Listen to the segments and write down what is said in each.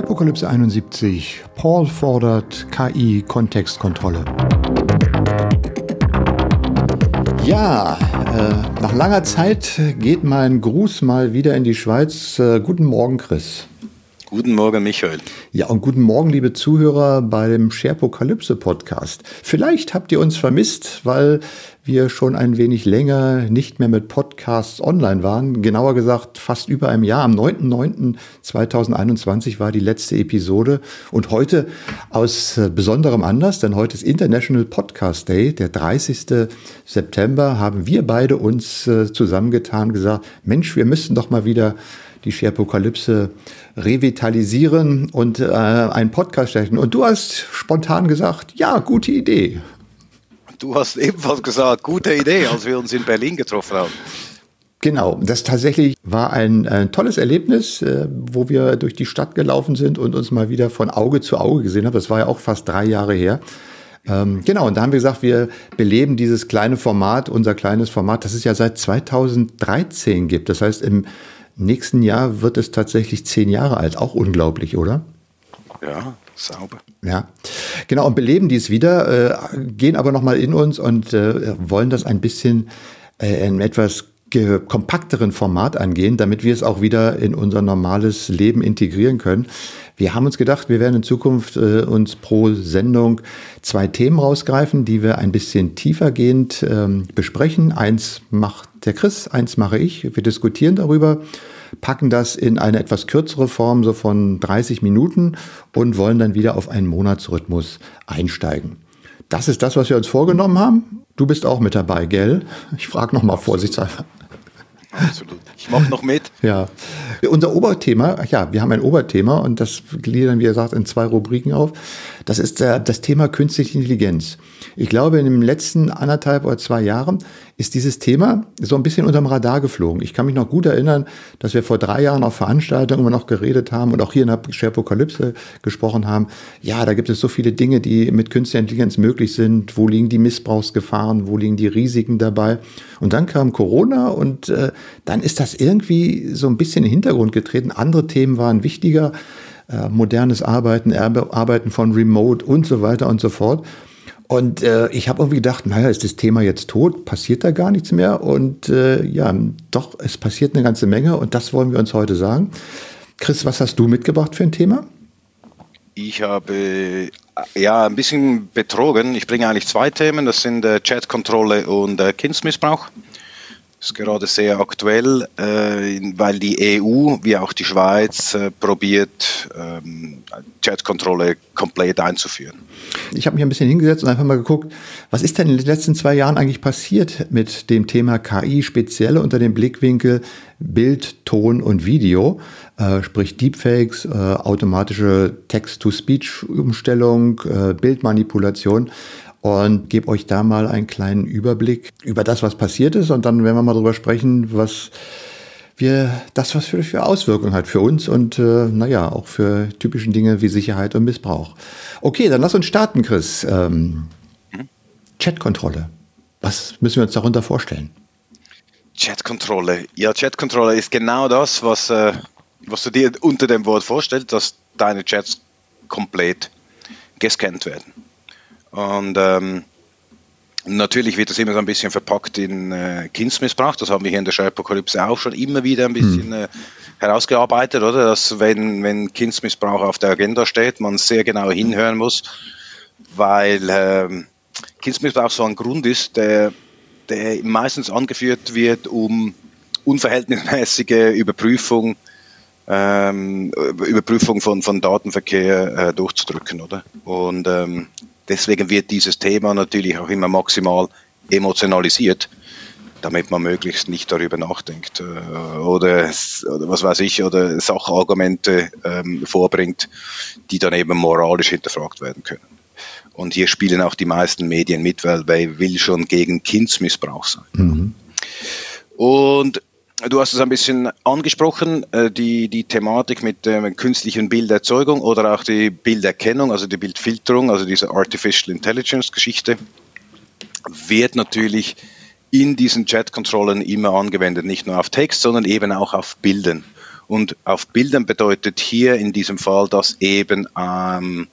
Apokalypse 71. Paul fordert KI-Kontextkontrolle. Ja, äh, nach langer Zeit geht mein Gruß mal wieder in die Schweiz. Äh, guten Morgen, Chris. Guten Morgen, Michael. Ja, und guten Morgen, liebe Zuhörer bei dem Sharepokalypse Podcast. Vielleicht habt ihr uns vermisst, weil wir schon ein wenig länger nicht mehr mit Podcasts online waren. Genauer gesagt, fast über einem Jahr. Am 9.9.2021 war die letzte Episode. Und heute aus äh, besonderem Anlass, denn heute ist International Podcast Day, der 30. September, haben wir beide uns äh, zusammengetan, gesagt, Mensch, wir müssen doch mal wieder die Sharepokalypse revitalisieren und äh, einen Podcast starten. Und du hast spontan gesagt, ja, gute Idee. Du hast ebenfalls gesagt, gute Idee, als wir uns in Berlin getroffen haben. Genau, das tatsächlich war ein, ein tolles Erlebnis, äh, wo wir durch die Stadt gelaufen sind und uns mal wieder von Auge zu Auge gesehen haben. Das war ja auch fast drei Jahre her. Ähm, genau, und da haben wir gesagt, wir beleben dieses kleine Format, unser kleines Format, das es ja seit 2013 gibt. Das heißt, im nächsten Jahr wird es tatsächlich zehn Jahre alt. Auch unglaublich, oder? Ja, sauber. Ja, genau. Und beleben dies wieder, äh, gehen aber nochmal in uns und äh, wollen das ein bisschen äh, in etwas kompakteren Format angehen, damit wir es auch wieder in unser normales Leben integrieren können. Wir haben uns gedacht, wir werden in Zukunft äh, uns pro Sendung zwei Themen rausgreifen, die wir ein bisschen tiefergehend ähm, besprechen. Eins macht der Chris, eins mache ich. Wir diskutieren darüber, packen das in eine etwas kürzere Form, so von 30 Minuten und wollen dann wieder auf einen Monatsrhythmus einsteigen. Das ist das, was wir uns vorgenommen haben. Du bist auch mit dabei, gell? Ich frage nochmal vorsichtshalber. Absolut. Ich mache noch mit. Ja. Unser Oberthema, ja, wir haben ein Oberthema und das gliedern, wie gesagt, in zwei Rubriken auf. Das ist äh, das Thema künstliche Intelligenz. Ich glaube, in den letzten anderthalb oder zwei Jahren ist dieses Thema so ein bisschen unterm Radar geflogen. Ich kann mich noch gut erinnern, dass wir vor drei Jahren auf Veranstaltungen immer noch geredet haben und auch hier in der Sharepokalypse gesprochen haben. Ja, da gibt es so viele Dinge, die mit künstlicher Intelligenz möglich sind. Wo liegen die Missbrauchsgefahren? Wo liegen die Risiken dabei? Und dann kam Corona und äh, dann ist das irgendwie so ein bisschen in den Hintergrund getreten. Andere Themen waren wichtiger. Äh, modernes Arbeiten, Arbeiten von Remote und so weiter und so fort. Und äh, ich habe irgendwie gedacht, naja, ist das Thema jetzt tot? Passiert da gar nichts mehr? Und äh, ja, doch, es passiert eine ganze Menge und das wollen wir uns heute sagen. Chris, was hast du mitgebracht für ein Thema? Ich habe ja ein bisschen betrogen. Ich bringe eigentlich zwei Themen. Das sind äh, Chatkontrolle und äh, Kindsmissbrauch. Ist gerade sehr aktuell, äh, weil die EU wie auch die Schweiz äh, probiert, ähm, Chatkontrolle komplett einzuführen. Ich habe mich ein bisschen hingesetzt und einfach mal geguckt, was ist denn in den letzten zwei Jahren eigentlich passiert mit dem Thema KI, speziell unter dem Blickwinkel Bild, Ton und Video, äh, sprich Deepfakes, automatische Text-to-Speech-Umstellung, Bildmanipulation und gebe euch da mal einen kleinen Überblick über das, was passiert ist. Und dann werden wir mal darüber sprechen, was wir, das, was für, für Auswirkungen hat für uns und äh, naja, auch für typischen Dinge wie Sicherheit und Missbrauch. Okay, dann lass uns starten, Chris. Ähm, Chatkontrolle. Was müssen wir uns darunter vorstellen? Chatkontrolle. Ja, Chatkontrolle ist genau das, was, äh, was du dir unter dem Wort vorstellst, dass deine Chats komplett gescannt werden. Und ähm, natürlich wird das immer so ein bisschen verpackt in äh, Kindsmissbrauch. Das haben wir hier in der Schreibapokalypse auch schon immer wieder ein bisschen mhm. äh, herausgearbeitet, oder? Dass wenn, wenn Kindsmissbrauch auf der Agenda steht, man sehr genau hinhören muss, weil ähm, Kindsmissbrauch so ein Grund ist, der, der meistens angeführt wird, um unverhältnismäßige Überprüfung ähm, Überprüfung von, von Datenverkehr äh, durchzudrücken, oder? Und ähm, Deswegen wird dieses Thema natürlich auch immer maximal emotionalisiert, damit man möglichst nicht darüber nachdenkt äh, oder, oder was weiß ich, oder Sachargumente ähm, vorbringt, die dann eben moralisch hinterfragt werden können. Und hier spielen auch die meisten Medien mit, weil wer will schon gegen Kindsmissbrauch sein. Mhm. Und Du hast es ein bisschen angesprochen, äh, die, die Thematik mit der künstlichen Bilderzeugung oder auch die Bilderkennung, also die Bildfilterung, also diese Artificial Intelligence Geschichte, wird natürlich in diesen Chat-Kontrollen immer angewendet, nicht nur auf Text, sondern eben auch auf Bildern. Und auf Bildern bedeutet hier in diesem Fall, dass eben ähm,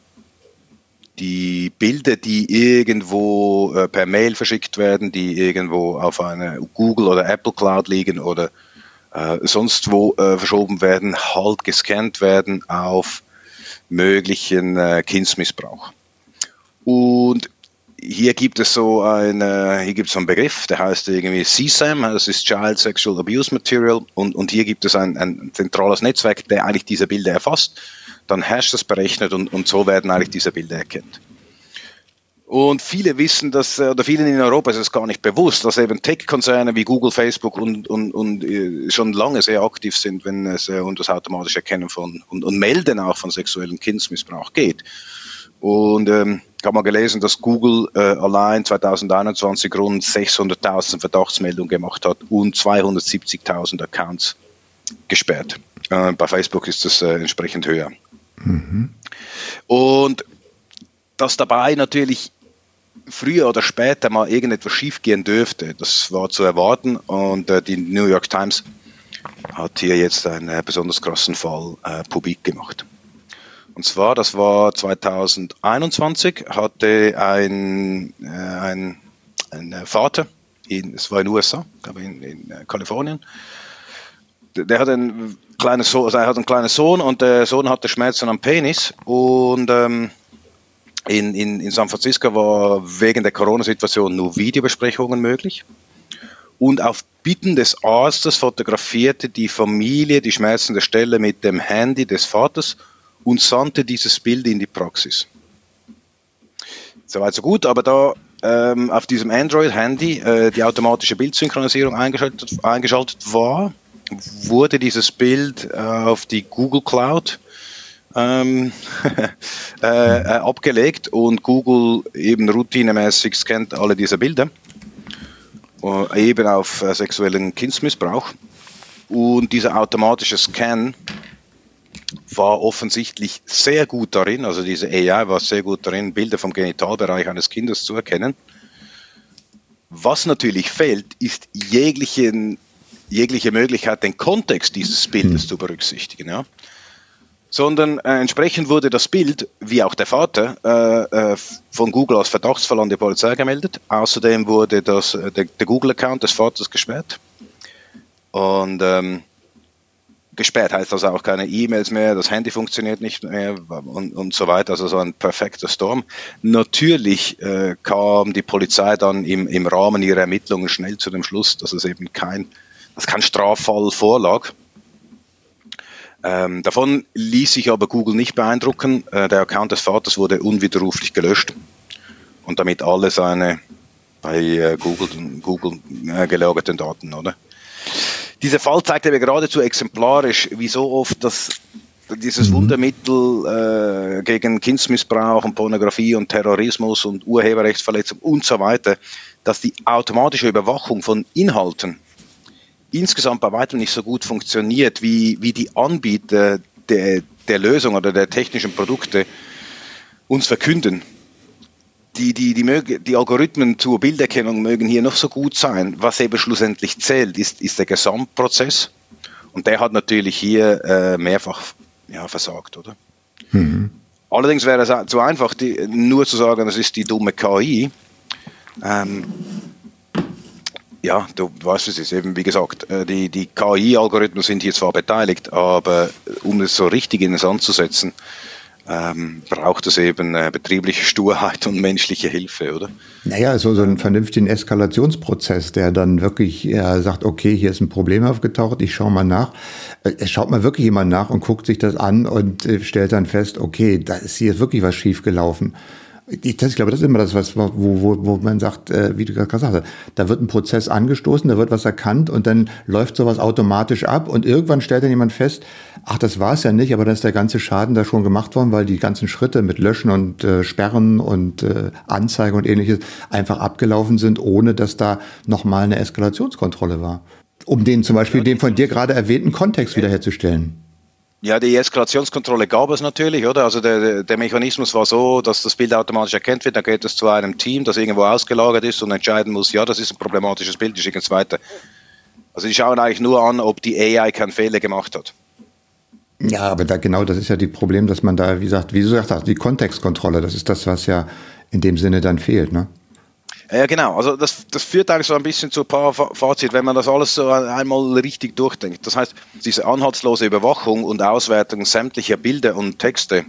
die Bilder, die irgendwo äh, per Mail verschickt werden, die irgendwo auf einer Google oder Apple Cloud liegen oder äh, sonst wo äh, verschoben werden, halt gescannt werden auf möglichen Kindsmissbrauch. Und hier gibt es so eine, hier gibt es so einen Begriff, der heißt irgendwie CSAM, das ist Child Sexual Abuse Material, und, und hier gibt es ein, ein zentrales Netzwerk, der eigentlich diese Bilder erfasst dann Hash das berechnet und, und so werden eigentlich diese Bilder erkannt. Und viele wissen das, äh, oder vielen in Europa ist es gar nicht bewusst, dass eben Tech-Konzerne wie Google, Facebook und, und, und äh, schon lange sehr aktiv sind, wenn es äh, um das automatische Erkennen von und, und Melden auch von sexuellem Kindsmissbrauch geht. Und ähm, ich habe mal gelesen, dass Google äh, allein 2021 rund 600.000 Verdachtsmeldungen gemacht hat und 270.000 Accounts gesperrt. Äh, bei Facebook ist das äh, entsprechend höher. Mhm. Und dass dabei natürlich früher oder später mal irgendetwas schiefgehen dürfte, das war zu erwarten und äh, die New York Times hat hier jetzt einen äh, besonders krassen Fall äh, publik gemacht. Und zwar, das war 2021, hatte ein, äh, ein, ein Vater, in, es war in den USA, glaube in, in äh, Kalifornien, der hat einen kleinen Sohn, also er hat einen kleinen Sohn und der Sohn hatte Schmerzen am Penis und ähm, in, in, in San Francisco war wegen der Corona-Situation nur Videobesprechungen möglich. Und auf Bitten des Arztes fotografierte die Familie die schmerzende Stelle mit dem Handy des Vaters und sandte dieses Bild in die Praxis. Soweit so gut, aber da ähm, auf diesem Android-Handy äh, die automatische Bildsynchronisierung eingeschaltet, eingeschaltet war, wurde dieses Bild äh, auf die Google Cloud ähm, äh, äh, abgelegt und Google eben routinemäßig scannt alle diese Bilder, äh, eben auf äh, sexuellen Kindsmissbrauch. Und dieser automatische Scan war offensichtlich sehr gut darin, also diese AI war sehr gut darin, Bilder vom Genitalbereich eines Kindes zu erkennen. Was natürlich fehlt, ist jeglichen jegliche Möglichkeit, den Kontext dieses Bildes hm. zu berücksichtigen. Ja? Sondern äh, entsprechend wurde das Bild, wie auch der Vater, äh, äh, von Google als Verdachtsfall an die Polizei gemeldet. Außerdem wurde das, äh, der, der Google-Account des Vaters gesperrt. Und ähm, gesperrt heißt also auch keine E-Mails mehr, das Handy funktioniert nicht mehr und, und so weiter. Also so ein perfekter Storm. Natürlich äh, kam die Polizei dann im, im Rahmen ihrer Ermittlungen schnell zu dem Schluss, dass es eben kein dass kein Straffall vorlag. Ähm, davon ließ sich aber Google nicht beeindrucken. Äh, der Account des Vaters wurde unwiderruflich gelöscht und damit alle seine bei äh, Google, Google äh, gelagerten Daten, oder? Dieser Fall zeigt aber geradezu exemplarisch, wie so oft das, dieses mhm. Wundermittel äh, gegen Kindsmissbrauch und Pornografie und Terrorismus und Urheberrechtsverletzung und so weiter, dass die automatische Überwachung von Inhalten insgesamt bei weitem nicht so gut funktioniert, wie, wie die Anbieter der, der Lösung oder der technischen Produkte uns verkünden. Die, die, die, die Algorithmen zur Bilderkennung mögen hier noch so gut sein. Was eben schlussendlich zählt, ist, ist der Gesamtprozess. Und der hat natürlich hier äh, mehrfach ja, versagt, oder? Mhm. Allerdings wäre es zu einfach, die, nur zu sagen, das ist die dumme KI. Ähm, ja, du weißt es ist eben, wie gesagt, äh, die, die KI-Algorithmen sind hier zwar beteiligt, aber um es so richtig in den Sand zu setzen, ähm, braucht es eben äh, betriebliche Sturheit und menschliche Hilfe, oder? Naja, so, so einen vernünftigen Eskalationsprozess, der dann wirklich ja, sagt, okay, hier ist ein Problem aufgetaucht, ich schaue mal nach. Äh, schaut mal wirklich jemand nach und guckt sich das an und äh, stellt dann fest, okay, da ist hier wirklich was schiefgelaufen. Ich, das, ich glaube, das ist immer das, was, wo, wo, wo man sagt, äh, wie du gerade gesagt hast, da wird ein Prozess angestoßen, da wird was erkannt und dann läuft sowas automatisch ab und irgendwann stellt dann jemand fest, ach, das war es ja nicht, aber dann ist der ganze Schaden da schon gemacht worden, weil die ganzen Schritte mit Löschen und äh, Sperren und äh, Anzeige und ähnliches einfach abgelaufen sind, ohne dass da nochmal eine Eskalationskontrolle war. Um den zum Beispiel den von dir gerade erwähnten Kontext wiederherzustellen. Ja, die Eskalationskontrolle gab es natürlich, oder? Also der, der Mechanismus war so, dass das Bild automatisch erkannt wird, dann geht es zu einem Team, das irgendwo ausgelagert ist und entscheiden muss, ja, das ist ein problematisches Bild, ich schicke es weiter. Also die schauen eigentlich nur an, ob die AI keinen Fehler gemacht hat. Ja, aber da, genau das ist ja die Problem, dass man da, wie gesagt, wie du gesagt hast, die Kontextkontrolle, das ist das, was ja in dem Sinne dann fehlt, ne? Ja, genau. Also das, das führt eigentlich so ein bisschen zu ein paar Fazit, wenn man das alles so einmal richtig durchdenkt. Das heißt, diese anhaltslose Überwachung und Auswertung sämtlicher Bilder und Texte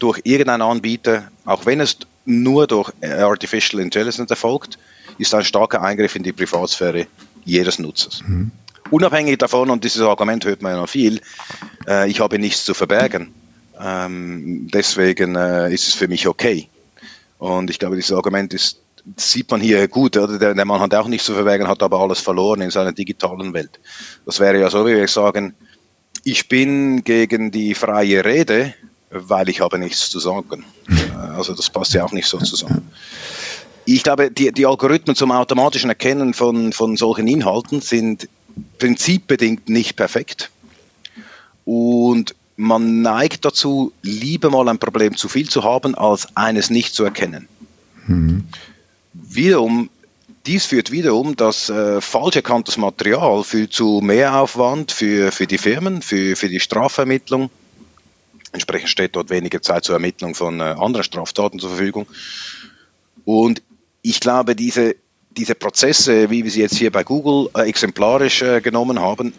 durch irgendeinen Anbieter, auch wenn es nur durch Artificial Intelligence erfolgt, ist ein starker Eingriff in die Privatsphäre jedes Nutzers. Mhm. Unabhängig davon, und dieses Argument hört man ja noch viel, äh, ich habe nichts zu verbergen. Ähm, deswegen äh, ist es für mich okay. Und ich glaube, dieses Argument ist sieht man hier gut, oder? Der, der Mann hat auch nichts zu verbergen, hat aber alles verloren in seiner digitalen Welt. Das wäre ja so, wie wir sagen, ich bin gegen die freie Rede, weil ich habe nichts zu sagen. Also das passt ja auch nicht so zusammen. Ich glaube, die, die Algorithmen zum automatischen Erkennen von, von solchen Inhalten sind prinzipbedingt nicht perfekt. Und man neigt dazu, lieber mal ein Problem zu viel zu haben, als eines nicht zu erkennen. Mhm wiederum, dies führt wiederum, dass äh, falsch erkanntes Material führt zu Mehraufwand für, für die Firmen, für, für die Strafvermittlung. Entsprechend steht dort weniger Zeit zur Ermittlung von äh, anderen Straftaten zur Verfügung. Und ich glaube, diese, diese Prozesse, wie wir sie jetzt hier bei Google äh, exemplarisch äh, genommen haben,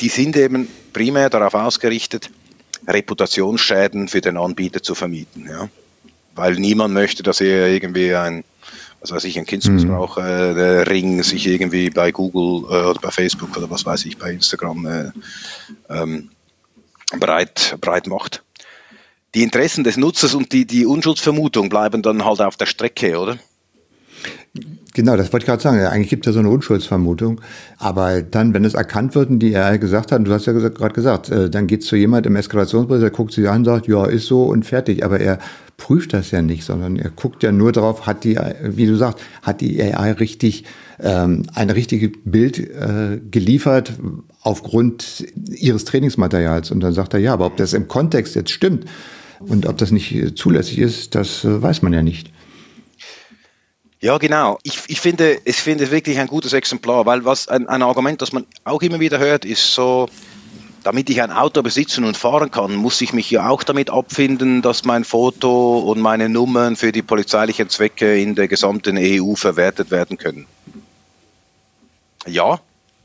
die sind eben primär darauf ausgerichtet, Reputationsschäden für den Anbieter zu vermieten. Ja? Weil niemand möchte, dass er irgendwie ein was weiß ich, ein Kindsmissbrauch äh, Ring sich irgendwie bei Google äh, oder bei Facebook oder was weiß ich, bei Instagram äh, ähm, breit, breit macht. Die Interessen des Nutzers und die, die Unschuldsvermutung bleiben dann halt auf der Strecke, oder? Genau, das wollte ich gerade sagen. Eigentlich gibt es ja so eine Unschuldsvermutung. Aber dann, wenn es erkannt wird und die er gesagt hat, und du hast ja gerade gesagt, äh, dann geht es zu jemand im Eskalationsprozess, der guckt sich an und sagt, ja, ist so und fertig. Aber er prüft das ja nicht, sondern er guckt ja nur darauf, hat die, wie du sagst, hat die AI richtig ähm, ein richtiges Bild äh, geliefert aufgrund ihres Trainingsmaterials. Und dann sagt er, ja, aber ob das im Kontext jetzt stimmt und ob das nicht zulässig ist, das äh, weiß man ja nicht. Ja, genau. Ich, ich, finde, ich finde es wirklich ein gutes Exemplar, weil was ein, ein Argument, das man auch immer wieder hört, ist so, damit ich ein Auto besitzen und fahren kann, muss ich mich ja auch damit abfinden, dass mein Foto und meine Nummern für die polizeilichen Zwecke in der gesamten EU verwertet werden können. Ja,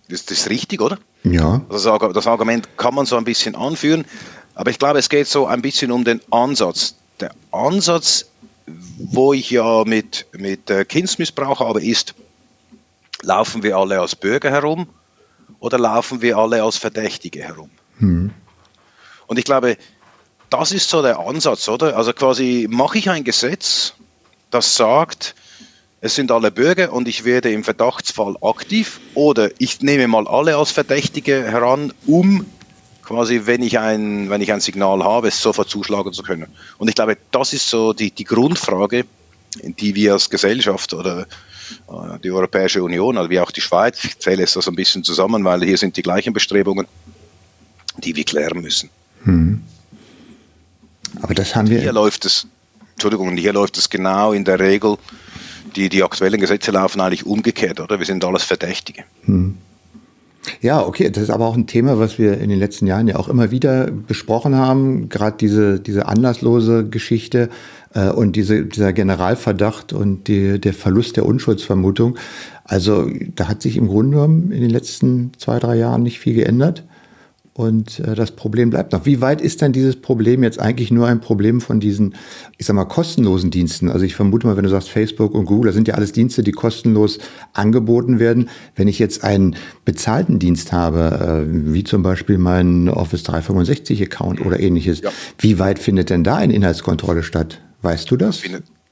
das, das ist richtig, oder? Ja. Das, das Argument kann man so ein bisschen anführen, aber ich glaube, es geht so ein bisschen um den Ansatz. Der Ansatz, wo ich ja mit, mit äh, Kindsmissbrauch habe, ist, laufen wir alle als Bürger herum oder laufen wir alle als Verdächtige herum? Mhm. Und ich glaube, das ist so der Ansatz, oder? Also quasi mache ich ein Gesetz, das sagt, es sind alle Bürger und ich werde im Verdachtsfall aktiv oder ich nehme mal alle als Verdächtige heran, um quasi, wenn ich ein, wenn ich ein Signal habe, es sofort zuschlagen zu können. Und ich glaube, das ist so die, die Grundfrage, die wir als Gesellschaft oder äh, die Europäische Union, also wie auch die Schweiz, ich zähle es so ein bisschen zusammen, weil hier sind die gleichen Bestrebungen, die wir klären müssen. Hm. Aber das haben wir. Hier läuft es, Entschuldigung, hier läuft es genau in der Regel, die, die aktuellen Gesetze laufen eigentlich umgekehrt, oder? Wir sind alles Verdächtige. Hm. Ja, okay, das ist aber auch ein Thema, was wir in den letzten Jahren ja auch immer wieder besprochen haben. Gerade diese, diese anlasslose Geschichte äh, und diese, dieser Generalverdacht und die, der Verlust der Unschuldsvermutung. Also da hat sich im Grunde genommen in den letzten zwei, drei Jahren nicht viel geändert. Und äh, das Problem bleibt noch. Wie weit ist denn dieses Problem jetzt eigentlich nur ein Problem von diesen, ich sag mal, kostenlosen Diensten? Also ich vermute mal, wenn du sagst Facebook und Google, das sind ja alles Dienste, die kostenlos angeboten werden. Wenn ich jetzt einen bezahlten Dienst habe, äh, wie zum Beispiel meinen Office 365 Account oder ähnliches, ja. wie weit findet denn da eine Inhaltskontrolle statt? Weißt du das?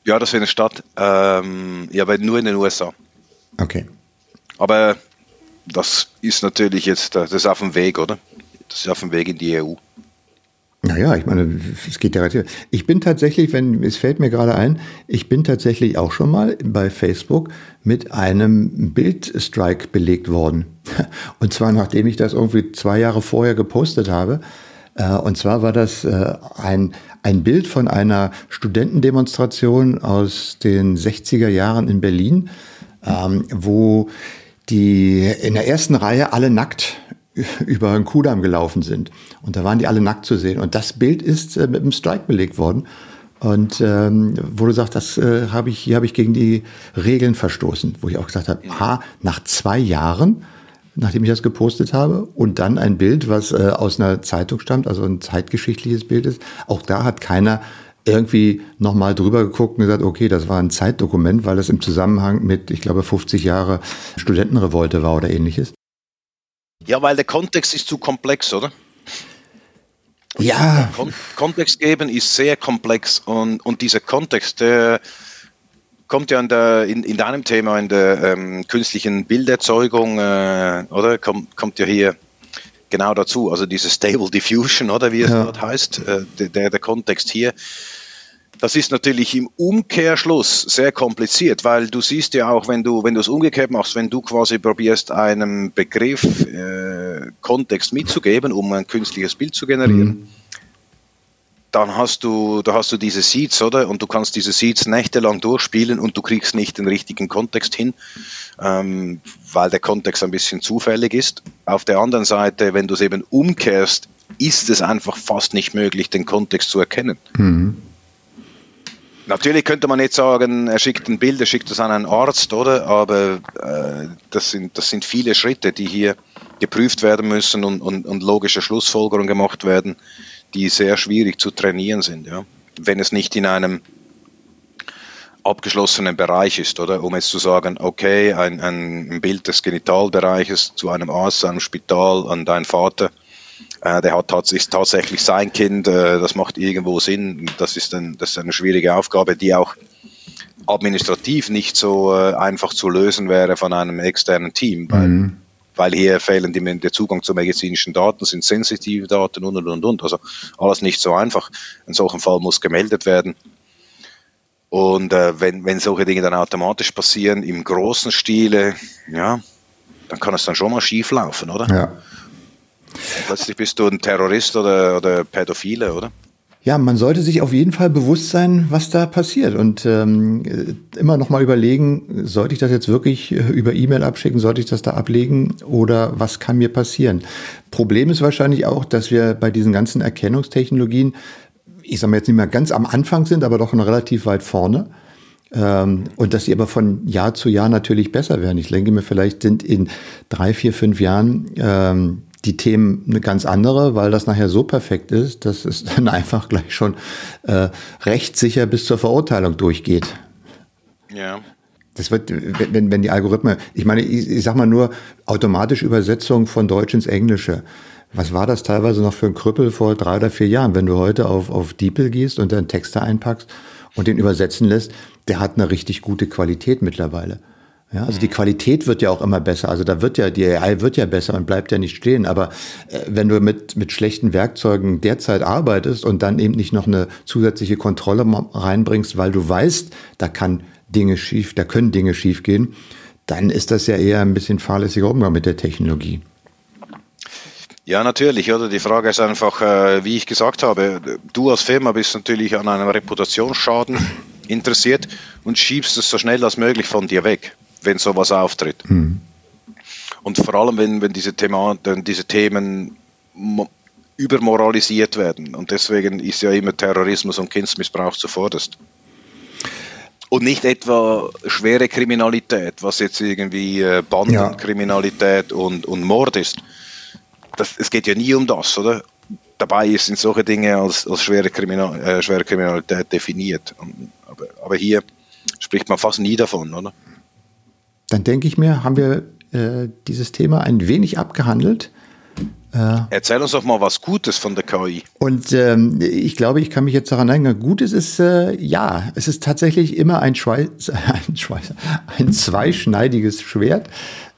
Ja, das findet statt. Ähm, ja, aber nur in den USA. Okay. Aber das ist natürlich jetzt, das ist auf dem Weg, oder? Das ist auf dem Weg in die EU. Naja, ich meine, es geht ja relativ. Ich bin tatsächlich, wenn, es fällt mir gerade ein, ich bin tatsächlich auch schon mal bei Facebook mit einem Bildstrike belegt worden. Und zwar nachdem ich das irgendwie zwei Jahre vorher gepostet habe. Äh, und zwar war das äh, ein, ein Bild von einer Studentendemonstration aus den 60er Jahren in Berlin, ähm, wo die in der ersten Reihe alle nackt über einen Kudamm gelaufen sind. Und da waren die alle nackt zu sehen. Und das Bild ist äh, mit einem Strike belegt worden. Und ähm, wo du sagst, das äh, habe ich, hier habe ich gegen die Regeln verstoßen, wo ich auch gesagt habe, ha, nach zwei Jahren, nachdem ich das gepostet habe, und dann ein Bild, was äh, aus einer Zeitung stammt, also ein zeitgeschichtliches Bild ist, auch da hat keiner irgendwie nochmal drüber geguckt und gesagt, okay, das war ein Zeitdokument, weil es im Zusammenhang mit, ich glaube, 50 Jahre Studentenrevolte war oder ähnliches. Ja, weil der Kontext ist zu komplex, oder? Ja. Kon Kontext geben ist sehr komplex und, und dieser Kontext, der kommt ja in, der, in, in deinem Thema, in der ähm, künstlichen Bilderzeugung, äh, oder? Kommt, kommt ja hier genau dazu. Also diese Stable Diffusion, oder wie es ja. dort heißt, äh, der, der Kontext hier. Das ist natürlich im Umkehrschluss sehr kompliziert, weil du siehst ja auch, wenn du, wenn du es umgekehrt machst, wenn du quasi probierst, einem Begriff äh, Kontext mitzugeben, um ein künstliches Bild zu generieren, mhm. dann hast du, da hast du diese Seeds, oder? Und du kannst diese Seeds nächtelang durchspielen und du kriegst nicht den richtigen Kontext hin, ähm, weil der Kontext ein bisschen zufällig ist. Auf der anderen Seite, wenn du es eben umkehrst, ist es einfach fast nicht möglich, den Kontext zu erkennen. Mhm. Natürlich könnte man jetzt sagen, er schickt ein Bild, er schickt es an einen Arzt, oder? Aber äh, das, sind, das sind viele Schritte, die hier geprüft werden müssen und, und, und logische Schlussfolgerungen gemacht werden, die sehr schwierig zu trainieren sind, ja. Wenn es nicht in einem abgeschlossenen Bereich ist, oder? Um jetzt zu sagen, okay, ein, ein Bild des Genitalbereiches zu einem Arzt, einem Spital, an deinen Vater, der hat ist tatsächlich sein Kind, äh, das macht irgendwo Sinn. Das ist, ein, das ist eine schwierige Aufgabe, die auch administrativ nicht so äh, einfach zu lösen wäre von einem externen Team, weil, mhm. weil hier fehlen die, der Zugang zu medizinischen Daten, sind sensitive Daten und und und und. Also alles nicht so einfach. In solchem Fall muss gemeldet werden. Und äh, wenn, wenn solche Dinge dann automatisch passieren im großen Stile, ja, dann kann es dann schon mal schief laufen, oder? Ja. Plötzlich bist du ein Terrorist oder, oder Pädophile, oder? Ja, man sollte sich auf jeden Fall bewusst sein, was da passiert und ähm, immer noch mal überlegen, sollte ich das jetzt wirklich äh, über E-Mail abschicken, sollte ich das da ablegen oder was kann mir passieren? Problem ist wahrscheinlich auch, dass wir bei diesen ganzen Erkennungstechnologien, ich sage mal jetzt nicht mehr ganz am Anfang sind, aber doch noch relativ weit vorne. Ähm, und dass sie aber von Jahr zu Jahr natürlich besser werden. Ich denke mir, vielleicht sind in drei, vier, fünf Jahren ähm, die Themen eine ganz andere, weil das nachher so perfekt ist, dass es dann einfach gleich schon äh, rechtssicher bis zur Verurteilung durchgeht. Ja. Das wird, wenn, wenn die Algorithmen, ich meine, ich, ich sag mal nur automatische Übersetzung von Deutsch ins Englische. Was war das teilweise noch für ein Krüppel vor drei oder vier Jahren? Wenn du heute auf, auf DeepL gehst und dann Texte einpackst und den übersetzen lässt, der hat eine richtig gute Qualität mittlerweile. Ja, also die Qualität wird ja auch immer besser. Also da wird ja, die AI wird ja besser und bleibt ja nicht stehen. Aber äh, wenn du mit, mit schlechten Werkzeugen derzeit arbeitest und dann eben nicht noch eine zusätzliche Kontrolle reinbringst, weil du weißt, da kann Dinge schief, da können Dinge schief gehen, dann ist das ja eher ein bisschen fahrlässiger Umgang mit der Technologie. Ja, natürlich, oder? Die Frage ist einfach, äh, wie ich gesagt habe, du als Firma bist natürlich an einem Reputationsschaden interessiert und schiebst es so schnell als möglich von dir weg wenn sowas auftritt. Mhm. Und vor allem, wenn, wenn diese, Thema, diese Themen übermoralisiert werden. Und deswegen ist ja immer Terrorismus und Kindsmissbrauch zuvorderst. Und nicht etwa schwere Kriminalität, was jetzt irgendwie äh, Bandenkriminalität ja. und, und Mord ist. Das, es geht ja nie um das, oder? Dabei sind solche Dinge als, als schwere, Kriminal, äh, schwere Kriminalität definiert. Aber, aber hier spricht man fast nie davon, oder? Dann denke ich mir, haben wir äh, dieses Thema ein wenig abgehandelt. Äh, Erzähl uns doch mal was Gutes von der KI. Und ähm, ich glaube, ich kann mich jetzt daran erinnern, Gutes ist, äh, ja, es ist tatsächlich immer ein, Schweiß, ein, Schweiß, ein zweischneidiges Schwert,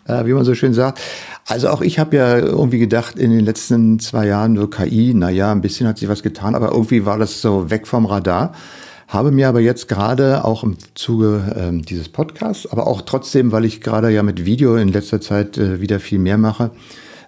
äh, wie man so schön sagt. Also auch ich habe ja irgendwie gedacht, in den letzten zwei Jahren so KI, naja, ein bisschen hat sich was getan, aber irgendwie war das so weg vom Radar. Habe mir aber jetzt gerade auch im Zuge äh, dieses Podcasts, aber auch trotzdem, weil ich gerade ja mit Video in letzter Zeit äh, wieder viel mehr mache,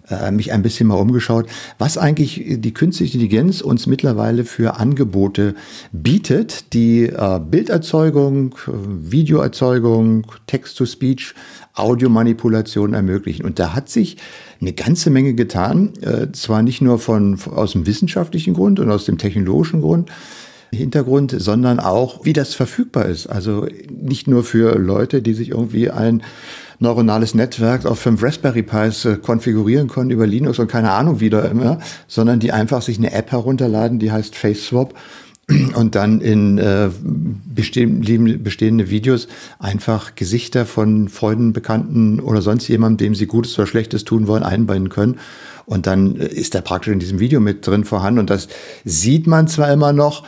äh, mich ein bisschen mal umgeschaut, was eigentlich die künstliche Intelligenz uns mittlerweile für Angebote bietet, die äh, Bilderzeugung, Videoerzeugung, Text-to-Speech, Audiomanipulation ermöglichen. Und da hat sich eine ganze Menge getan, äh, zwar nicht nur von, aus dem wissenschaftlichen Grund und aus dem technologischen Grund, Hintergrund, sondern auch, wie das verfügbar ist. Also nicht nur für Leute, die sich irgendwie ein neuronales Netzwerk auf fünf Raspberry Pis äh, konfigurieren können über Linux und keine Ahnung wie da immer, sondern die einfach sich eine App herunterladen, die heißt FaceSwap und dann in äh, bestehende Videos einfach Gesichter von Freunden, Bekannten oder sonst jemandem, dem sie Gutes oder Schlechtes tun wollen, einbinden können. Und dann äh, ist er praktisch in diesem Video mit drin vorhanden. Und das sieht man zwar immer noch,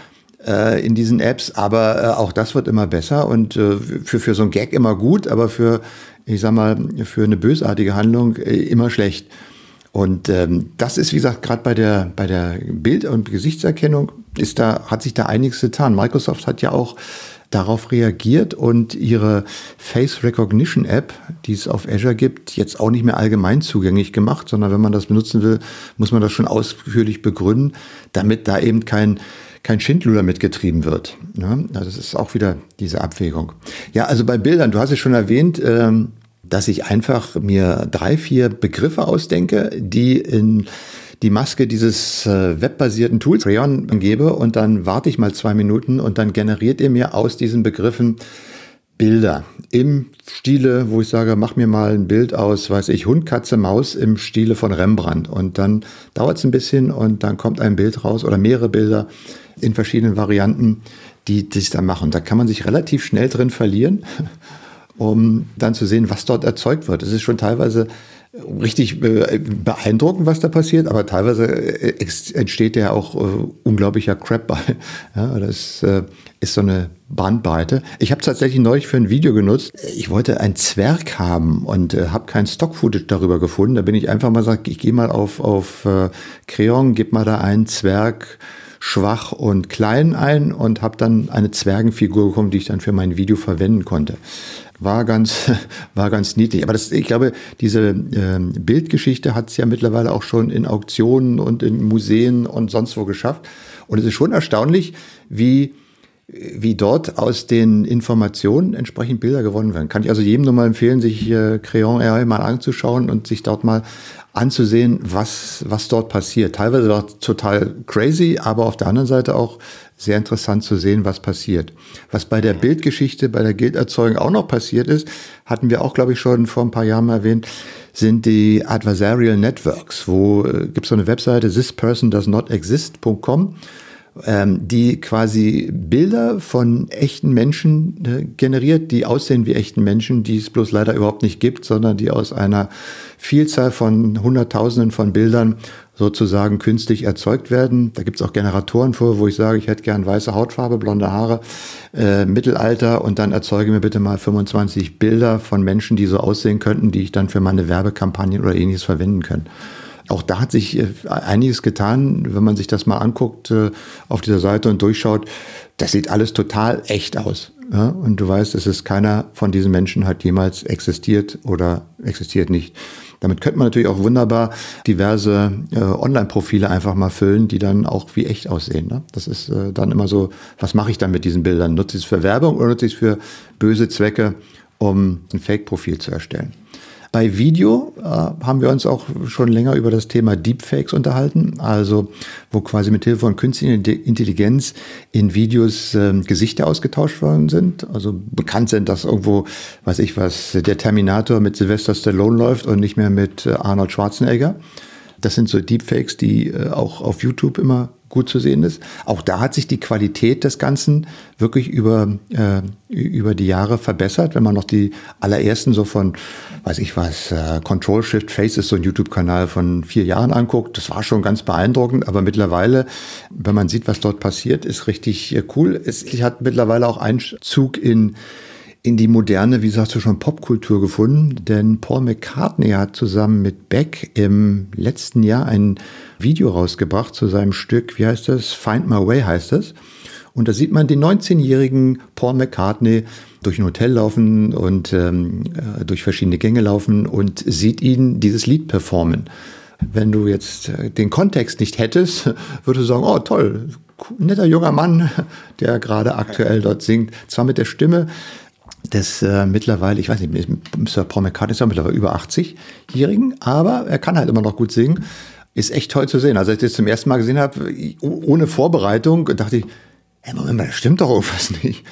äh, in diesen Apps, aber äh, auch das wird immer besser und äh, für, für so ein Gag immer gut, aber für, ich sag mal, für eine bösartige Handlung äh, immer schlecht. Und ähm, das ist, wie gesagt, gerade bei der, bei der Bild- und Gesichtserkennung ist da, hat sich da einiges getan. Microsoft hat ja auch darauf reagiert und ihre Face Recognition App, die es auf Azure gibt, jetzt auch nicht mehr allgemein zugänglich gemacht, sondern wenn man das benutzen will, muss man das schon ausführlich begründen, damit da eben kein kein Schindluder mitgetrieben wird. Ja, also das ist auch wieder diese Abwägung. Ja, also bei Bildern, du hast es schon erwähnt, ähm, dass ich einfach mir drei, vier Begriffe ausdenke, die in die Maske dieses äh, webbasierten Tools Crayon gebe und dann warte ich mal zwei Minuten und dann generiert er mir aus diesen Begriffen Bilder im Stile, wo ich sage, mach mir mal ein Bild aus, weiß ich, Hund, Katze, Maus im Stile von Rembrandt. Und dann dauert es ein bisschen und dann kommt ein Bild raus oder mehrere Bilder in verschiedenen Varianten, die das dann machen. Da kann man sich relativ schnell drin verlieren, um dann zu sehen, was dort erzeugt wird. Es ist schon teilweise richtig äh, beeindruckend, was da passiert, aber teilweise äh, entsteht ja auch äh, unglaublicher Crap bei. Ja, das ist so eine Bandbreite. Ich habe tatsächlich neulich für ein Video genutzt. Ich wollte einen Zwerg haben und äh, habe kein Stock-Footage darüber gefunden. Da bin ich einfach mal gesagt, ich gehe mal auf, auf äh, Creon, gib mal da einen Zwerg schwach und klein ein und habe dann eine Zwergenfigur bekommen, die ich dann für mein Video verwenden konnte. War ganz, war ganz niedlich. Aber das, ich glaube, diese äh, Bildgeschichte hat es ja mittlerweile auch schon in Auktionen und in Museen und sonst wo geschafft. Und es ist schon erstaunlich, wie wie dort aus den Informationen entsprechend Bilder gewonnen werden. Kann ich also jedem nur mal empfehlen, sich äh, Crayon AI mal anzuschauen und sich dort mal anzusehen, was, was dort passiert. Teilweise dort total crazy, aber auf der anderen Seite auch sehr interessant zu sehen, was passiert. Was bei der Bildgeschichte, bei der Bilderzeugung auch noch passiert ist, hatten wir auch, glaube ich, schon vor ein paar Jahren erwähnt, sind die Adversarial Networks, wo äh, gibt es so eine Webseite thispersondoesnotexist.com die quasi Bilder von echten Menschen äh, generiert, die aussehen wie echten Menschen, die es bloß leider überhaupt nicht gibt, sondern die aus einer Vielzahl von Hunderttausenden von Bildern sozusagen künstlich erzeugt werden. Da gibt es auch Generatoren vor, wo ich sage, ich hätte gern weiße Hautfarbe, blonde Haare, äh, Mittelalter und dann erzeuge mir bitte mal 25 Bilder von Menschen, die so aussehen könnten, die ich dann für meine Werbekampagnen oder ähnliches verwenden kann. Auch da hat sich äh, einiges getan, wenn man sich das mal anguckt äh, auf dieser Seite und durchschaut. Das sieht alles total echt aus. Ja? Und du weißt, es ist keiner von diesen Menschen hat jemals existiert oder existiert nicht. Damit könnte man natürlich auch wunderbar diverse äh, Online-Profile einfach mal füllen, die dann auch wie echt aussehen. Ne? Das ist äh, dann immer so, was mache ich dann mit diesen Bildern? Nutze ich es für Werbung oder nutze ich es für böse Zwecke, um ein Fake-Profil zu erstellen? Bei Video äh, haben wir uns auch schon länger über das Thema Deepfakes unterhalten, also wo quasi mit Hilfe von künstlicher Intelligenz in Videos äh, Gesichter ausgetauscht worden sind. Also bekannt sind, dass irgendwo, weiß ich was, der Terminator mit Sylvester Stallone läuft und nicht mehr mit äh, Arnold Schwarzenegger. Das sind so Deepfakes, die äh, auch auf YouTube immer gut zu sehen ist. Auch da hat sich die Qualität des Ganzen wirklich über, äh, über die Jahre verbessert. Wenn man noch die allerersten so von, weiß ich was, äh, Control Shift Face ist so ein YouTube-Kanal von vier Jahren anguckt, das war schon ganz beeindruckend. Aber mittlerweile, wenn man sieht, was dort passiert, ist richtig äh, cool. Es hat mittlerweile auch Einzug in in die moderne, wie sagst du schon, Popkultur gefunden, denn Paul McCartney hat zusammen mit Beck im letzten Jahr ein Video rausgebracht zu seinem Stück, wie heißt das? Find My Way heißt das. Und da sieht man den 19-jährigen Paul McCartney durch ein Hotel laufen und ähm, äh, durch verschiedene Gänge laufen und sieht ihn dieses Lied performen. Wenn du jetzt äh, den Kontext nicht hättest, würdest du sagen, oh toll, netter junger Mann, der gerade aktuell dort singt. Zwar mit der Stimme des äh, mittlerweile, ich weiß nicht, Mr. Paul McCartney ist ja mittlerweile über 80-Jährigen, aber er kann halt immer noch gut singen. Ist echt toll zu sehen. Also als ich das zum ersten Mal gesehen habe, ohne Vorbereitung, dachte ich, hey, Moment mal, das stimmt doch irgendwas nicht.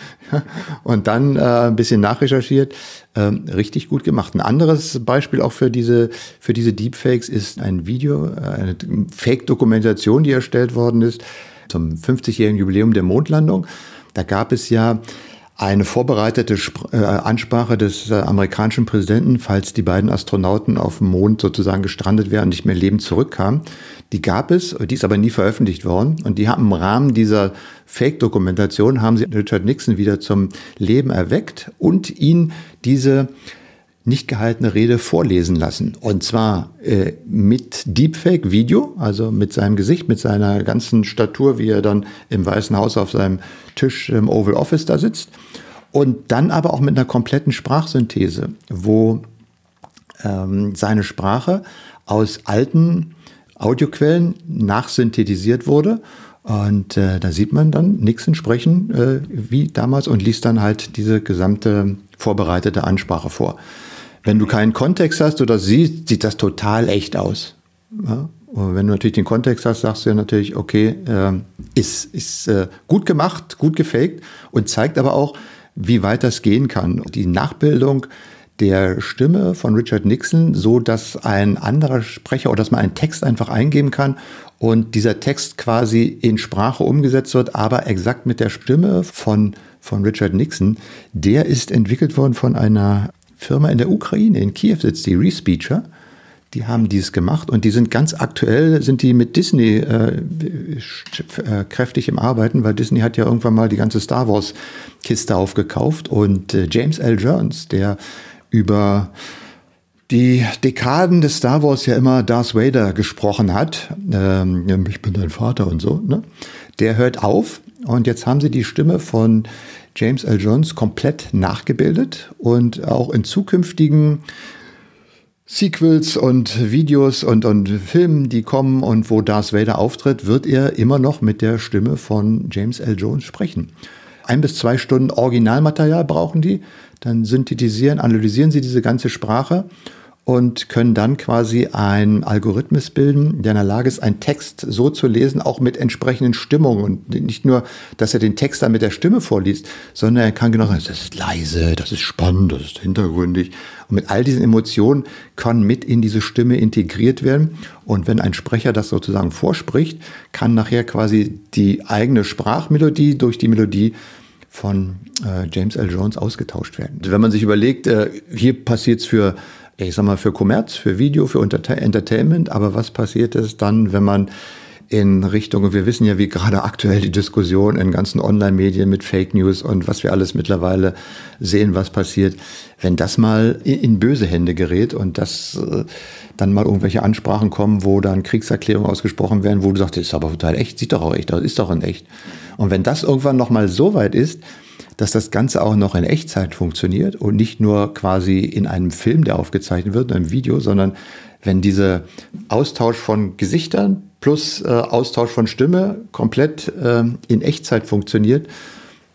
Und dann äh, ein bisschen nachrecherchiert, äh, richtig gut gemacht. Ein anderes Beispiel auch für diese, für diese Deepfakes ist ein Video, äh, eine Fake-Dokumentation, die erstellt worden ist zum 50-jährigen Jubiläum der Mondlandung. Da gab es ja eine vorbereitete Sp äh, Ansprache des äh, amerikanischen Präsidenten, falls die beiden Astronauten auf dem Mond sozusagen gestrandet wären und nicht mehr lebend zurückkamen. Die gab es, die ist aber nie veröffentlicht worden. Und die haben im Rahmen dieser Fake-Dokumentation haben sie Richard Nixon wieder zum Leben erweckt und ihn diese nicht gehaltene Rede vorlesen lassen. Und zwar äh, mit Deepfake-Video, also mit seinem Gesicht, mit seiner ganzen Statur, wie er dann im Weißen Haus auf seinem Tisch im Oval Office da sitzt. Und dann aber auch mit einer kompletten Sprachsynthese, wo ähm, seine Sprache aus alten Audioquellen nachsynthetisiert wurde. Und äh, da sieht man dann Nixon sprechen äh, wie damals und liest dann halt diese gesamte vorbereitete Ansprache vor. Wenn du keinen Kontext hast oder siehst, sieht das total echt aus. Ja? Und wenn du natürlich den Kontext hast, sagst du ja natürlich, okay, äh, ist, ist äh, gut gemacht, gut gefaked und zeigt aber auch, wie weit das gehen kann. Die Nachbildung der Stimme von Richard Nixon, so dass ein anderer Sprecher oder dass man einen Text einfach eingeben kann und dieser Text quasi in Sprache umgesetzt wird, aber exakt mit der Stimme von, von Richard Nixon, der ist entwickelt worden von einer Firma in der Ukraine, in Kiew sitzt die Respeecher. Die haben dies gemacht und die sind ganz aktuell, sind die mit Disney äh, äh, kräftig im Arbeiten, weil Disney hat ja irgendwann mal die ganze Star Wars Kiste aufgekauft und äh, James L. Jones, der über die Dekaden des Star Wars ja immer Darth Vader gesprochen hat, ähm, ich bin dein Vater und so, ne? der hört auf und jetzt haben sie die Stimme von James L. Jones komplett nachgebildet und auch in zukünftigen Sequels und Videos und, und Filmen, die kommen und wo Darth Vader auftritt, wird er immer noch mit der Stimme von James L. Jones sprechen. Ein bis zwei Stunden Originalmaterial brauchen die, dann synthetisieren, analysieren sie diese ganze Sprache und können dann quasi einen Algorithmus bilden, der in der Lage ist, einen Text so zu lesen, auch mit entsprechenden Stimmungen. Und nicht nur, dass er den Text dann mit der Stimme vorliest, sondern er kann genau sagen, das ist leise, das ist spannend, das ist hintergründig. Und mit all diesen Emotionen kann mit in diese Stimme integriert werden. Und wenn ein Sprecher das sozusagen vorspricht, kann nachher quasi die eigene Sprachmelodie durch die Melodie von äh, James L. Jones ausgetauscht werden. Wenn man sich überlegt, äh, hier passiert es für ich sag mal, für Kommerz, für Video, für Entertainment. Aber was passiert ist dann, wenn man in Richtung, wir wissen ja, wie gerade aktuell die Diskussion in ganzen Online-Medien mit Fake News und was wir alles mittlerweile sehen, was passiert, wenn das mal in, böse Hände gerät und das äh, dann mal irgendwelche Ansprachen kommen, wo dann Kriegserklärungen ausgesprochen werden, wo du sagst, das ist aber total echt, sieht doch auch echt, das ist doch in echt. Und wenn das irgendwann noch mal so weit ist, dass das Ganze auch noch in Echtzeit funktioniert und nicht nur quasi in einem Film, der aufgezeichnet wird, in einem Video, sondern wenn dieser Austausch von Gesichtern plus äh, Austausch von Stimme komplett äh, in Echtzeit funktioniert,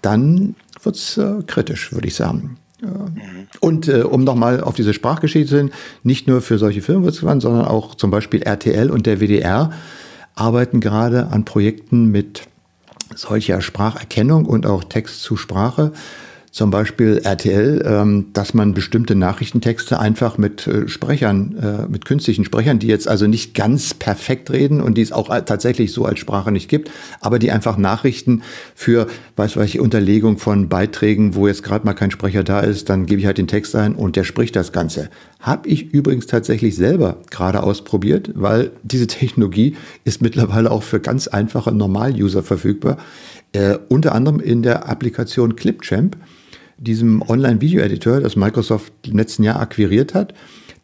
dann wird es äh, kritisch, würde ich sagen. Und äh, um nochmal auf diese Sprachgeschichte zu hin, nicht nur für solche Filme wird es gewandt, sondern auch zum Beispiel RTL und der WDR arbeiten gerade an Projekten mit solcher Spracherkennung und auch Text zu Sprache zum Beispiel RTL, ähm, dass man bestimmte Nachrichtentexte einfach mit äh, Sprechern, äh, mit künstlichen Sprechern, die jetzt also nicht ganz perfekt reden und die es auch tatsächlich so als Sprache nicht gibt, aber die einfach Nachrichten für, weiß welche Unterlegung von Beiträgen, wo jetzt gerade mal kein Sprecher da ist, dann gebe ich halt den Text ein und der spricht das Ganze. Habe ich übrigens tatsächlich selber gerade ausprobiert, weil diese Technologie ist mittlerweile auch für ganz einfache Normal-User verfügbar. Äh, unter anderem in der Applikation Clipchamp diesem Online-Video-Editor, das Microsoft im letzten Jahr akquiriert hat.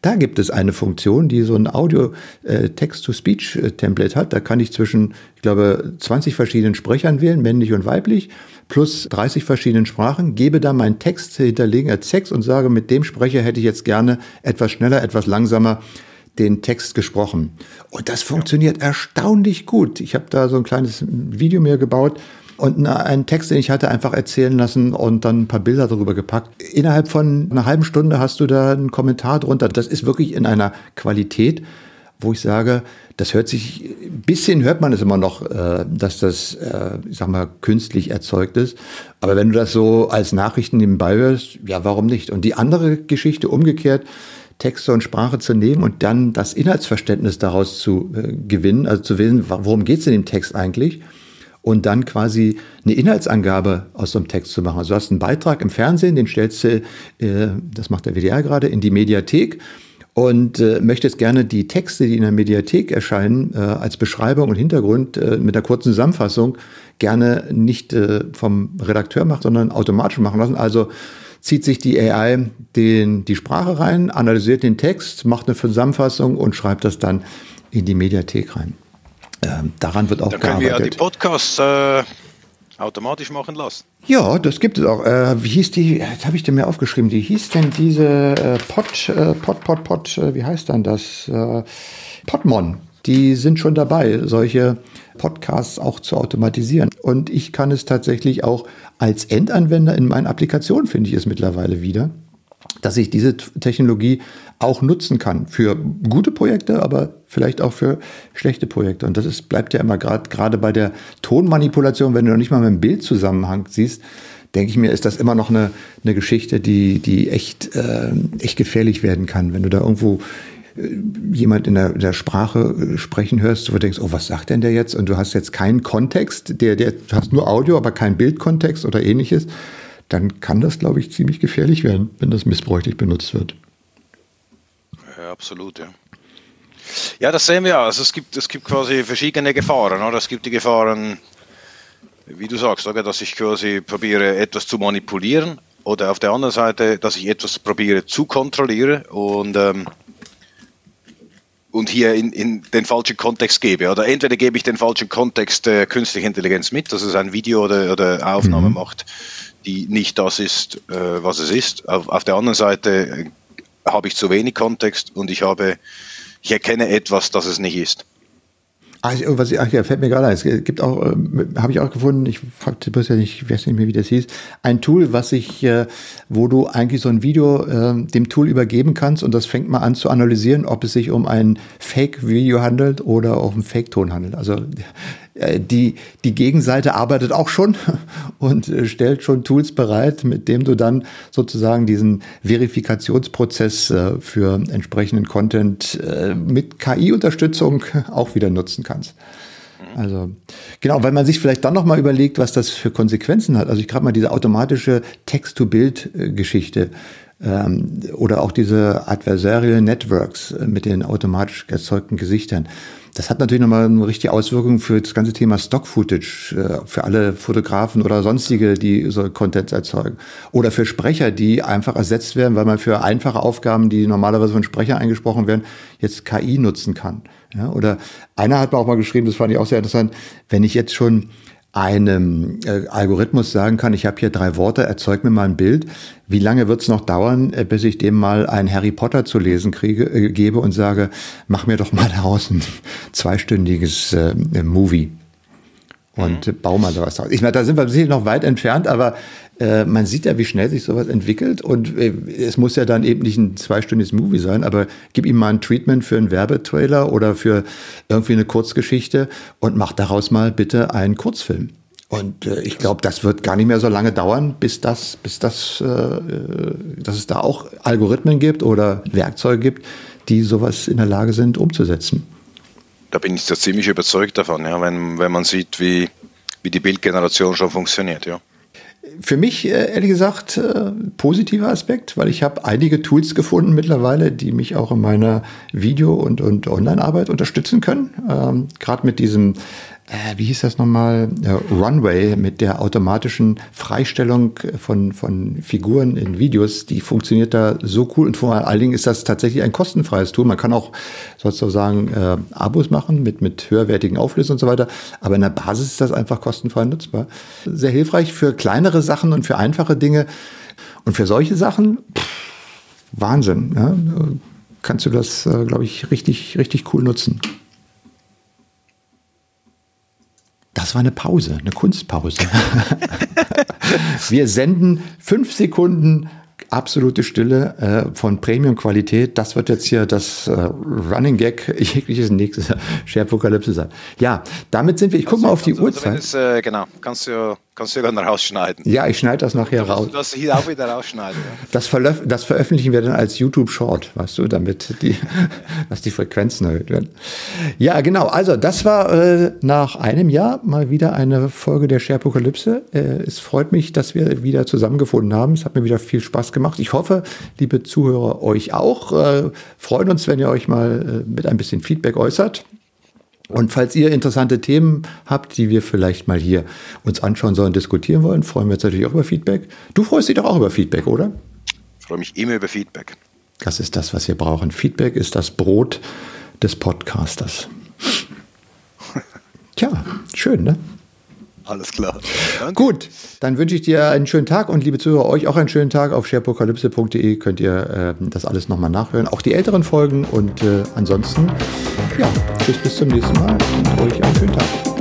Da gibt es eine Funktion, die so ein Audio-Text-to-Speech-Template hat. Da kann ich zwischen, ich glaube, 20 verschiedenen Sprechern wählen, männlich und weiblich, plus 30 verschiedenen Sprachen, gebe da meinen Text hinterlegen als Text und sage, mit dem Sprecher hätte ich jetzt gerne etwas schneller, etwas langsamer den Text gesprochen. Und das funktioniert erstaunlich gut. Ich habe da so ein kleines Video mir gebaut und einen Text, den ich hatte, einfach erzählen lassen und dann ein paar Bilder darüber gepackt. Innerhalb von einer halben Stunde hast du da einen Kommentar drunter. Das ist wirklich in einer Qualität, wo ich sage, das hört sich, ein bisschen hört man es immer noch, äh, dass das, äh, ich sag mal, künstlich erzeugt ist. Aber wenn du das so als Nachrichten nebenbei hörst, ja, warum nicht? Und die andere Geschichte umgekehrt, Texte und Sprache zu nehmen und dann das Inhaltsverständnis daraus zu äh, gewinnen, also zu wissen, worum geht es in dem Text eigentlich? Und dann quasi eine Inhaltsangabe aus so einem Text zu machen. Also du hast einen Beitrag im Fernsehen, den stellst du, äh, das macht der WDR gerade, in die Mediathek und äh, möchtest gerne die Texte, die in der Mediathek erscheinen, äh, als Beschreibung und Hintergrund äh, mit einer kurzen Zusammenfassung gerne nicht äh, vom Redakteur machen, sondern automatisch machen lassen. Also zieht sich die AI den, die Sprache rein, analysiert den Text, macht eine Zusammenfassung und schreibt das dann in die Mediathek rein. Ähm, daran wird auch Dann können gearbeitet. wir ja die Podcasts äh, automatisch machen lassen. Ja, das gibt es auch. Äh, wie hieß die, jetzt habe ich dir mir aufgeschrieben, wie hieß denn diese äh, Pod, äh, Pod, Pod, Pod, äh, wie heißt dann das? Äh, Podmon. Die sind schon dabei, solche Podcasts auch zu automatisieren. Und ich kann es tatsächlich auch als Endanwender in meinen Applikationen, finde ich es mittlerweile wieder, dass ich diese Technologie auch nutzen kann für gute Projekte, aber vielleicht auch für schlechte Projekte. Und das ist, bleibt ja immer gerade gerade bei der Tonmanipulation, wenn du noch nicht mal mit dem Bildzusammenhang siehst, denke ich mir, ist das immer noch eine, eine Geschichte, die, die echt, äh, echt gefährlich werden kann. Wenn du da irgendwo äh, jemand in der, der Sprache äh, sprechen hörst, wo du denkst, oh, was sagt denn der jetzt? Und du hast jetzt keinen Kontext, der, der, du hast nur Audio, aber keinen Bildkontext oder ähnliches, dann kann das, glaube ich, ziemlich gefährlich werden, wenn das missbräuchlich benutzt wird. Ja, absolut, ja. Ja, das sehen wir. Also es gibt, es gibt quasi verschiedene Gefahren. Oder? Es gibt die Gefahren, wie du sagst, oder? dass ich quasi probiere, etwas zu manipulieren. Oder auf der anderen Seite, dass ich etwas probiere zu kontrollieren und, ähm, und hier in, in den falschen Kontext gebe. Oder entweder gebe ich den falschen Kontext der künstlichen Intelligenz mit, dass es ein Video oder, oder Aufnahme mhm. macht, die nicht das ist, äh, was es ist. Auf, auf der anderen Seite äh, habe ich zu wenig Kontext und ich habe, ich erkenne etwas, das es nicht ist. Ach, was, ach ja, fällt mir gerade ein. Es gibt auch, äh, habe ich auch gefunden, ich fragte bloß ja nicht, ich weiß nicht mehr, wie das hieß, ein Tool, was ich, äh, wo du eigentlich so ein Video äh, dem Tool übergeben kannst und das fängt mal an zu analysieren, ob es sich um ein Fake-Video handelt oder um Fake-Ton handelt. Also die, die Gegenseite arbeitet auch schon und äh, stellt schon Tools bereit, mit dem du dann sozusagen diesen Verifikationsprozess äh, für entsprechenden Content mit KI-Unterstützung auch wieder nutzen kannst. Also genau, weil man sich vielleicht dann noch mal überlegt, was das für Konsequenzen hat. Also ich gerade mal diese automatische Text-to-Bild-Geschichte ähm, oder auch diese Adversarial Networks mit den automatisch erzeugten Gesichtern. Das hat natürlich nochmal eine richtige Auswirkung für das ganze Thema Stock-Footage, äh, für alle Fotografen oder sonstige, die so Content erzeugen. Oder für Sprecher, die einfach ersetzt werden, weil man für einfache Aufgaben, die normalerweise von Sprechern eingesprochen werden, jetzt KI nutzen kann. Ja, oder einer hat mir auch mal geschrieben, das fand ich auch sehr interessant, wenn ich jetzt schon einem äh, Algorithmus sagen kann, ich habe hier drei Worte, erzeug mir mal ein Bild. Wie lange wird es noch dauern, äh, bis ich dem mal ein Harry Potter zu lesen kriege, äh, gebe und sage, mach mir doch mal daraus ein zweistündiges äh, Movie und mhm. bau mal sowas aus. Ich meine, da sind wir sicher noch weit entfernt, aber äh, man sieht ja, wie schnell sich sowas entwickelt und äh, es muss ja dann eben nicht ein zweistündiges Movie sein, aber gib ihm mal ein Treatment für einen Werbetrailer oder für irgendwie eine Kurzgeschichte und mach daraus mal bitte einen Kurzfilm. Und äh, ich glaube, das wird gar nicht mehr so lange dauern, bis das, bis das, äh, äh, dass es da auch Algorithmen gibt oder Werkzeuge gibt, die sowas in der Lage sind umzusetzen. Da bin ich ja ziemlich überzeugt davon, ja, wenn, wenn man sieht, wie, wie die Bildgeneration schon funktioniert, ja. Für mich, äh, ehrlich gesagt, äh, positiver Aspekt, weil ich habe einige Tools gefunden mittlerweile, die mich auch in meiner Video- und, und Online-Arbeit unterstützen können. Ähm, Gerade mit diesem äh, wie hieß das nochmal, äh, Runway mit der automatischen Freistellung von, von Figuren in Videos, die funktioniert da so cool und vor allen Dingen ist das tatsächlich ein kostenfreies Tool. Man kann auch sozusagen äh, Abos machen mit, mit höherwertigen Auflösungen und so weiter, aber in der Basis ist das einfach kostenfrei nutzbar. Sehr hilfreich für kleinere Sachen und für einfache Dinge und für solche Sachen, pff, Wahnsinn. Ja? kannst du das, äh, glaube ich, richtig, richtig cool nutzen. Das war eine Pause, eine Kunstpause. Wir senden fünf Sekunden absolute Stille äh, von Premium-Qualität. Das wird jetzt hier das äh, Running Gag jegliches nächstes Sharepokalypse sein. Ja, damit sind wir. Ich gucke mal auf die Uhrzeit. Äh, genau, kannst du, kannst du dann rausschneiden. Ja, ich schneide das nachher raus. Du das hier auch wieder rausschneiden. Ja. Das, das, veröffentlichen wir dann als YouTube Short, weißt du, damit die, dass die Frequenzen erhöht werden. Ja, genau. Also, das war äh, nach einem Jahr mal wieder eine Folge der Sharepokalypse. Äh, es freut mich, dass wir wieder zusammengefunden haben. Es hat mir wieder viel Spaß gemacht gemacht. Ich hoffe, liebe Zuhörer, euch auch. Äh, freuen uns, wenn ihr euch mal äh, mit ein bisschen Feedback äußert. Und falls ihr interessante Themen habt, die wir vielleicht mal hier uns anschauen sollen, diskutieren wollen, freuen wir uns natürlich auch über Feedback. Du freust dich doch auch über Feedback, oder? Ich freue mich immer über Feedback. Das ist das, was wir brauchen. Feedback ist das Brot des Podcasters. Tja, schön, ne? Alles klar. Danke. Gut, dann wünsche ich dir einen schönen Tag und liebe Zuhörer, euch auch einen schönen Tag. Auf sharepokalypse.de könnt ihr äh, das alles nochmal nachhören, auch die älteren Folgen. Und äh, ansonsten, ja, tschüss bis zum nächsten Mal und euch einen schönen Tag.